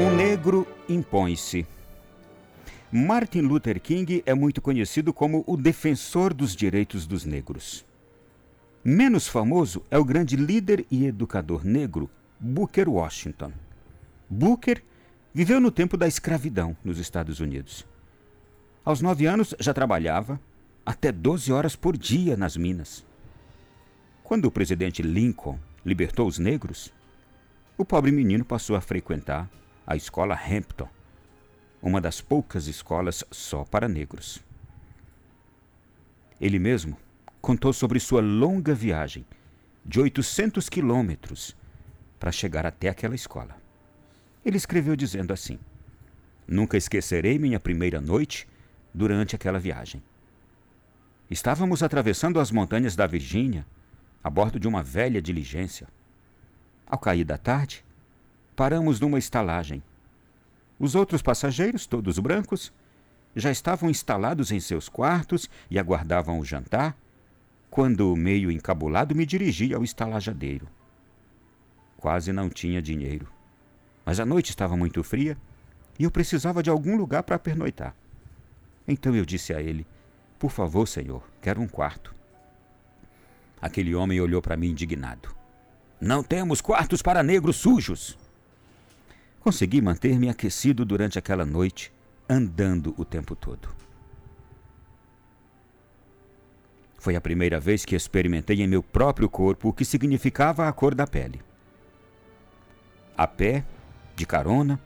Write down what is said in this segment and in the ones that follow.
Um negro impõe-se. Martin Luther King é muito conhecido como o defensor dos direitos dos negros. Menos famoso é o grande líder e educador negro Booker Washington. Booker viveu no tempo da escravidão nos Estados Unidos. Aos nove anos já trabalhava até 12 horas por dia nas minas. Quando o presidente Lincoln libertou os negros, o pobre menino passou a frequentar a escola Hampton, uma das poucas escolas só para negros. Ele mesmo contou sobre sua longa viagem de 800 quilômetros para chegar até aquela escola. Ele escreveu dizendo assim: Nunca esquecerei minha primeira noite durante aquela viagem. Estávamos atravessando as montanhas da Virgínia a bordo de uma velha diligência. Ao cair da tarde, paramos numa estalagem. Os outros passageiros, todos brancos, já estavam instalados em seus quartos e aguardavam o jantar, quando, meio encabulado, me dirigi ao estalajadeiro. Quase não tinha dinheiro, mas a noite estava muito fria e eu precisava de algum lugar para pernoitar. Então eu disse a ele: Por favor, senhor, quero um quarto. Aquele homem olhou para mim indignado. Não temos quartos para negros sujos. Consegui manter-me aquecido durante aquela noite, andando o tempo todo. Foi a primeira vez que experimentei em meu próprio corpo o que significava a cor da pele. A pé, de carona,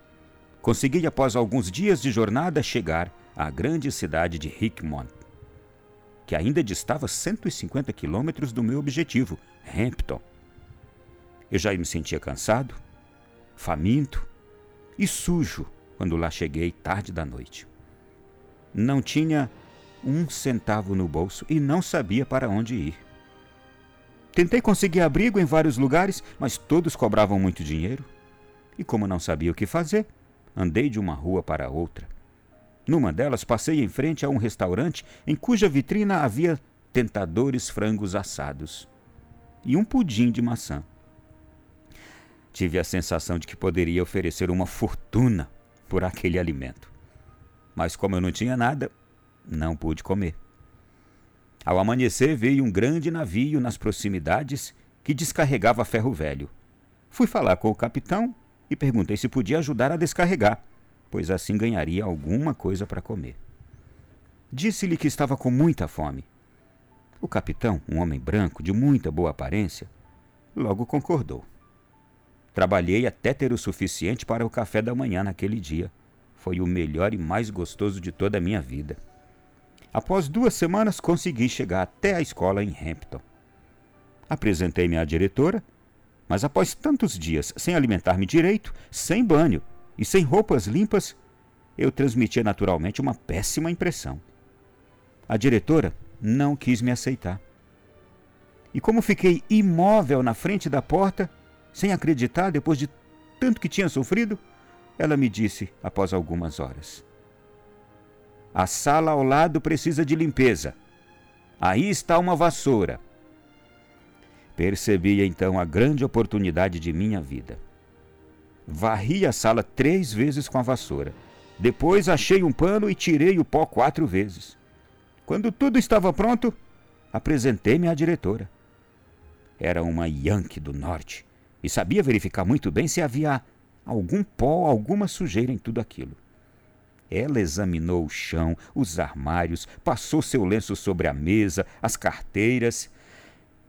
consegui após alguns dias de jornada chegar à grande cidade de Hickmont, que ainda distava 150 quilômetros do meu objetivo, Hampton. Eu já me sentia cansado, faminto e sujo quando lá cheguei tarde da noite. Não tinha um centavo no bolso e não sabia para onde ir. Tentei conseguir abrigo em vários lugares, mas todos cobravam muito dinheiro. E como não sabia o que fazer, andei de uma rua para outra. Numa delas, passei em frente a um restaurante em cuja vitrina havia tentadores frangos assados e um pudim de maçã. Tive a sensação de que poderia oferecer uma fortuna por aquele alimento. Mas como eu não tinha nada, não pude comer. Ao amanhecer, veio um grande navio nas proximidades que descarregava ferro velho. Fui falar com o capitão e perguntei se podia ajudar a descarregar, pois assim ganharia alguma coisa para comer. Disse-lhe que estava com muita fome. O capitão, um homem branco de muita boa aparência, logo concordou. Trabalhei até ter o suficiente para o café da manhã naquele dia. Foi o melhor e mais gostoso de toda a minha vida. Após duas semanas, consegui chegar até a escola em Hampton. Apresentei-me à diretora, mas após tantos dias sem alimentar-me direito, sem banho e sem roupas limpas, eu transmitia naturalmente uma péssima impressão. A diretora não quis me aceitar. E como fiquei imóvel na frente da porta, sem acreditar, depois de tanto que tinha sofrido, ela me disse após algumas horas: A sala ao lado precisa de limpeza. Aí está uma vassoura. Percebi então a grande oportunidade de minha vida. Varri a sala três vezes com a vassoura. Depois achei um pano e tirei o pó quatro vezes. Quando tudo estava pronto, apresentei-me à diretora. Era uma Yankee do Norte e sabia verificar muito bem se havia algum pó, alguma sujeira em tudo aquilo. Ela examinou o chão, os armários, passou seu lenço sobre a mesa, as carteiras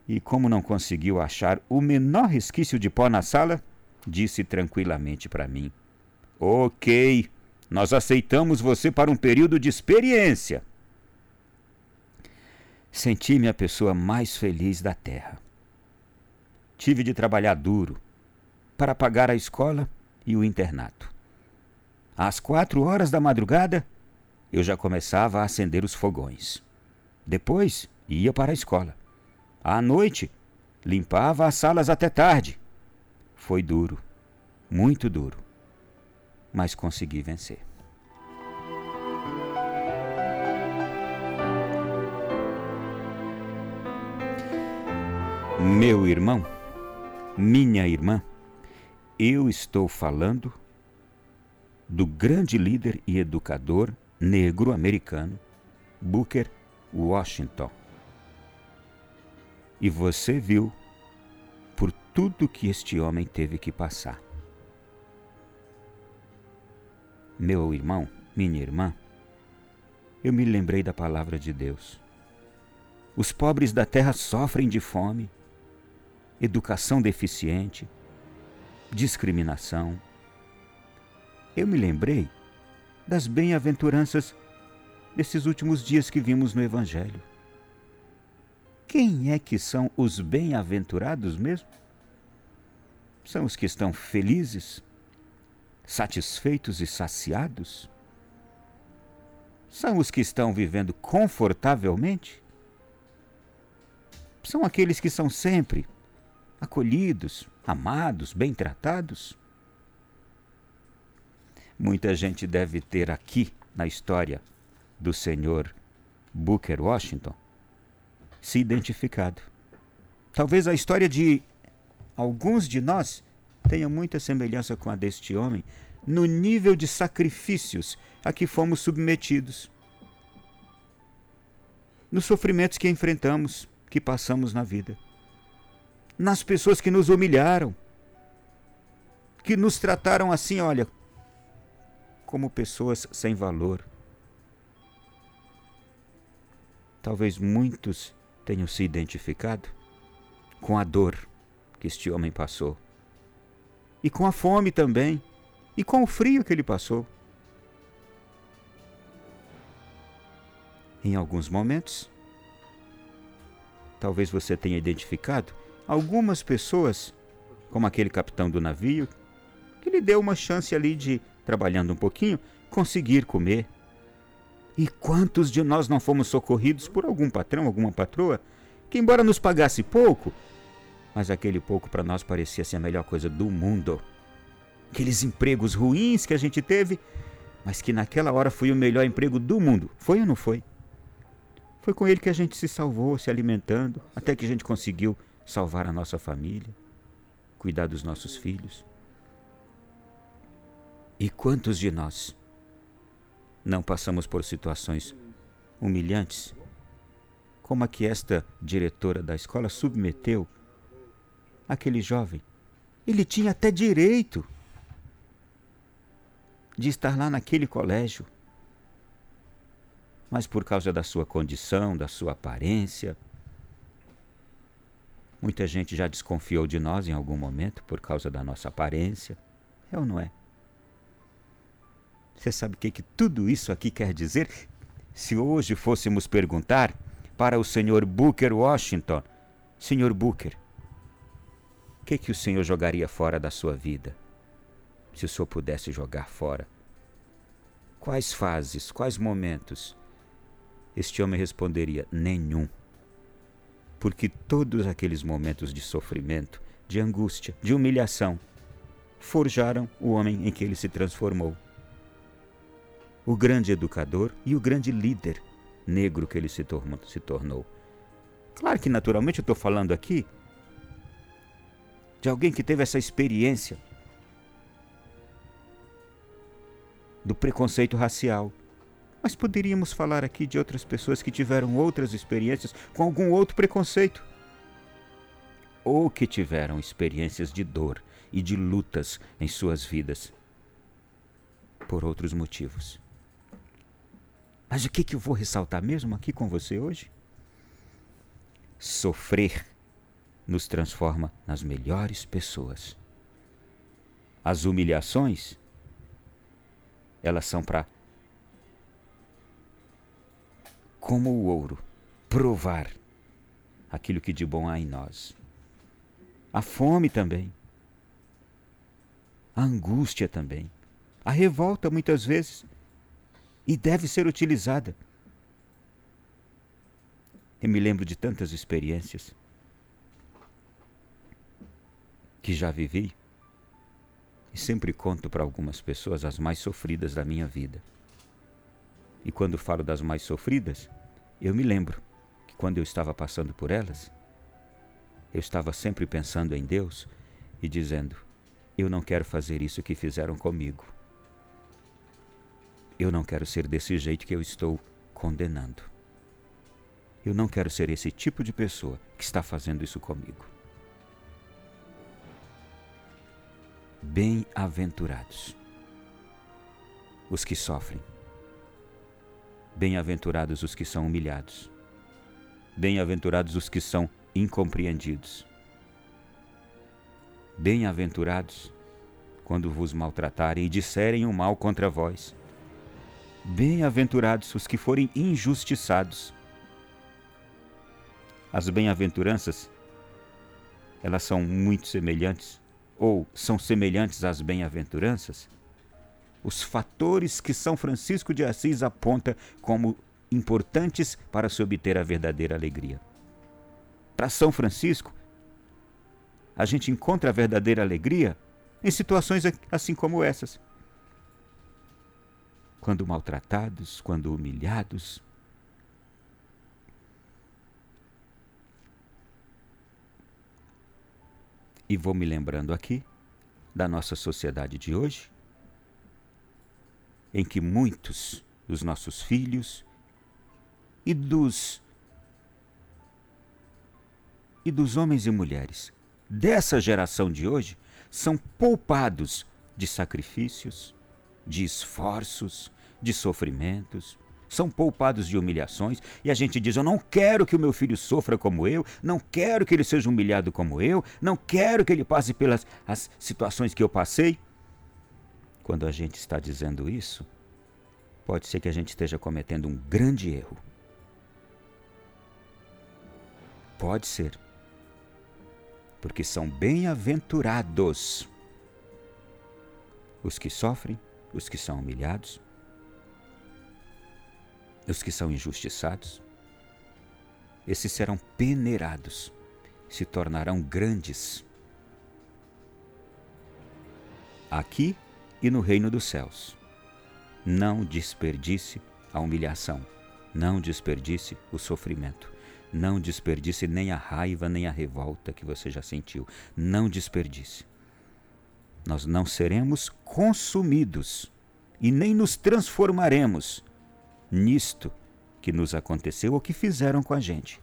e, como não conseguiu achar o menor resquício de pó na sala, disse tranquilamente para mim: Ok, nós aceitamos você para um período de experiência. Senti-me a pessoa mais feliz da terra. Tive de trabalhar duro para pagar a escola e o internato. Às quatro horas da madrugada, eu já começava a acender os fogões. Depois, ia para a escola. À noite, limpava as salas até tarde. Foi duro, muito duro, mas consegui vencer. Meu irmão, minha irmã, eu estou falando do grande líder e educador negro americano Booker Washington. E você viu por tudo que este homem teve que passar. Meu irmão, minha irmã, eu me lembrei da palavra de Deus. Os pobres da terra sofrem de fome, educação deficiente, discriminação. Eu me lembrei das bem-aventuranças desses últimos dias que vimos no Evangelho. Quem é que são os bem-aventurados mesmo? São os que estão felizes, satisfeitos e saciados? São os que estão vivendo confortavelmente? São aqueles que são sempre acolhidos, amados, bem tratados? Muita gente deve ter aqui na história do senhor Booker Washington se identificado. Talvez a história de alguns de nós tenha muita semelhança com a deste homem no nível de sacrifícios a que fomos submetidos, nos sofrimentos que enfrentamos, que passamos na vida, nas pessoas que nos humilharam, que nos trataram assim, olha, como pessoas sem valor. Talvez muitos tenham se identificado com a dor que este homem passou, e com a fome também, e com o frio que ele passou. Em alguns momentos, talvez você tenha identificado algumas pessoas, como aquele capitão do navio, que lhe deu uma chance ali de, trabalhando um pouquinho, conseguir comer. E quantos de nós não fomos socorridos por algum patrão, alguma patroa, que, embora nos pagasse pouco, mas aquele pouco para nós parecia ser a melhor coisa do mundo. Aqueles empregos ruins que a gente teve, mas que naquela hora foi o melhor emprego do mundo. Foi ou não foi? Foi com ele que a gente se salvou, se alimentando, até que a gente conseguiu salvar a nossa família, cuidar dos nossos filhos. E quantos de nós não passamos por situações humilhantes, como a que esta diretora da escola submeteu aquele jovem? Ele tinha até direito de estar lá naquele colégio. Mas por causa da sua condição, da sua aparência, muita gente já desconfiou de nós em algum momento por causa da nossa aparência. É ou não é? Você sabe o que, que tudo isso aqui quer dizer? Se hoje fôssemos perguntar para o senhor Booker Washington, senhor Booker, o que, que o senhor jogaria fora da sua vida? Se o senhor pudesse jogar fora. Quais fases, quais momentos? Este homem responderia: nenhum. Porque todos aqueles momentos de sofrimento, de angústia, de humilhação, forjaram o homem em que ele se transformou o grande educador e o grande líder negro que ele se, tornou. Claro que, naturalmente, eu estou falando aqui de alguém que teve essa experiência do preconceito racial. Mas poderíamos falar aqui de outras pessoas que tiveram outras experiências com algum outro preconceito. Ou que tiveram experiências de dor e de lutas em suas vidas por outros motivos. Mas o que, que eu vou ressaltar mesmo aqui com você hoje? Sofrer nos transforma nas melhores pessoas. As humilhações, elas são para, como o ouro, provar aquilo que de bom há em nós. A fome também. A angústia também. A revolta, muitas vezes, e deve ser utilizada. Eu me lembro de tantas experiências que já vivi e sempre conto para algumas pessoas as mais sofridas da minha vida. E quando falo das mais sofridas, eu me lembro que quando eu estava passando por elas, eu estava sempre pensando em Deus e dizendo: Eu não quero fazer isso que fizeram comigo. Eu não quero ser desse jeito que eu estou condenando. Eu não quero ser esse tipo de pessoa que está fazendo isso comigo. Bem-aventurados os que sofrem. Bem-aventurados os que são humilhados. Bem-aventurados os que são incompreendidos. Bem-aventurados quando vos maltratarem e disserem o mal contra vós. Bem-aventurados os que forem injustiçados. As bem-aventuranças, elas são muito semelhantes, ou são semelhantes às bem-aventuranças, os fatores que São Francisco de Assis aponta como importantes para se obter a verdadeira alegria. Para São Francisco, a gente encontra a verdadeira alegria em situações assim como essas. Quando maltratados, quando humilhados. E vou me lembrando aqui da nossa sociedade de hoje, em que muitos dos nossos filhos e dos e dos homens e mulheres dessa geração de hoje são poupados de sacrifícios, de esforços, de sofrimentos, são poupados de humilhações e a gente diz: Eu não quero que o meu filho sofra como eu, não quero que ele seja humilhado como eu, não quero que ele passe pelas as situações que eu passei. Quando a gente está dizendo isso, pode ser que a gente esteja cometendo um grande erro. Pode ser porque são bem-aventurados os que sofrem, os que são humilhados, os que são injustiçados. Esses serão peneirados, se tornarão grandes aqui e no reino dos céus. Não desperdice a humilhação, não desperdice o sofrimento. Não desperdice nem a raiva, nem a revolta que você já sentiu. Não desperdice. Nós não seremos consumidos e nem nos transformaremos nisto que nos aconteceu ou que fizeram com a gente.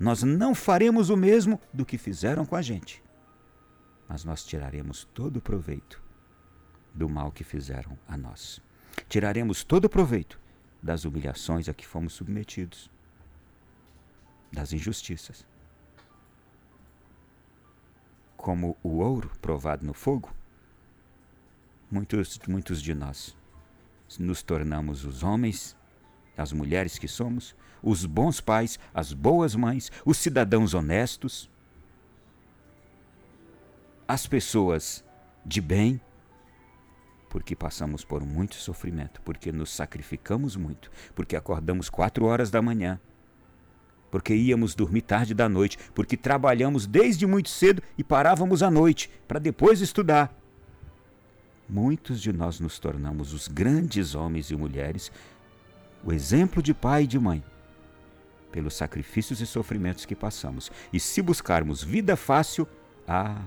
Nós não faremos o mesmo do que fizeram com a gente, mas nós tiraremos todo o proveito do mal que fizeram a nós. Tiraremos todo o proveito das humilhações a que fomos submetidos das injustiças. Como o ouro provado no fogo, muitos, muitos de nós nos tornamos os homens, as mulheres que somos, os bons pais, as boas mães, os cidadãos honestos, as pessoas de bem, porque passamos por muito sofrimento, porque nos sacrificamos muito, porque acordamos quatro horas da manhã porque íamos dormir tarde da noite, porque trabalhamos desde muito cedo e parávamos à noite para depois estudar. Muitos de nós nos tornamos os grandes homens e mulheres, o exemplo de pai e de mãe, pelos sacrifícios e sofrimentos que passamos. E se buscarmos vida fácil, ah,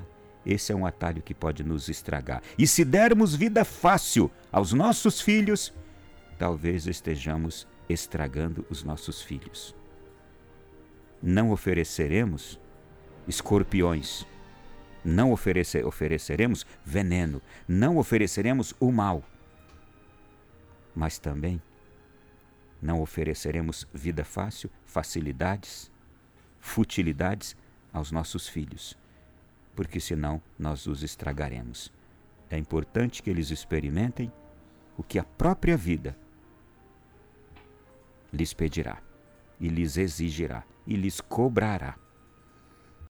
esse é um atalho que pode nos estragar. E se dermos vida fácil aos nossos filhos, talvez estejamos estragando os nossos filhos. Não ofereceremos escorpiões, não oferecer, ofereceremos veneno, não ofereceremos o mal, mas também não ofereceremos vida fácil, facilidades, futilidades aos nossos filhos, porque senão nós os estragaremos. É importante que eles experimentem o que a própria vida lhes pedirá e lhes exigirá e lhes cobrará.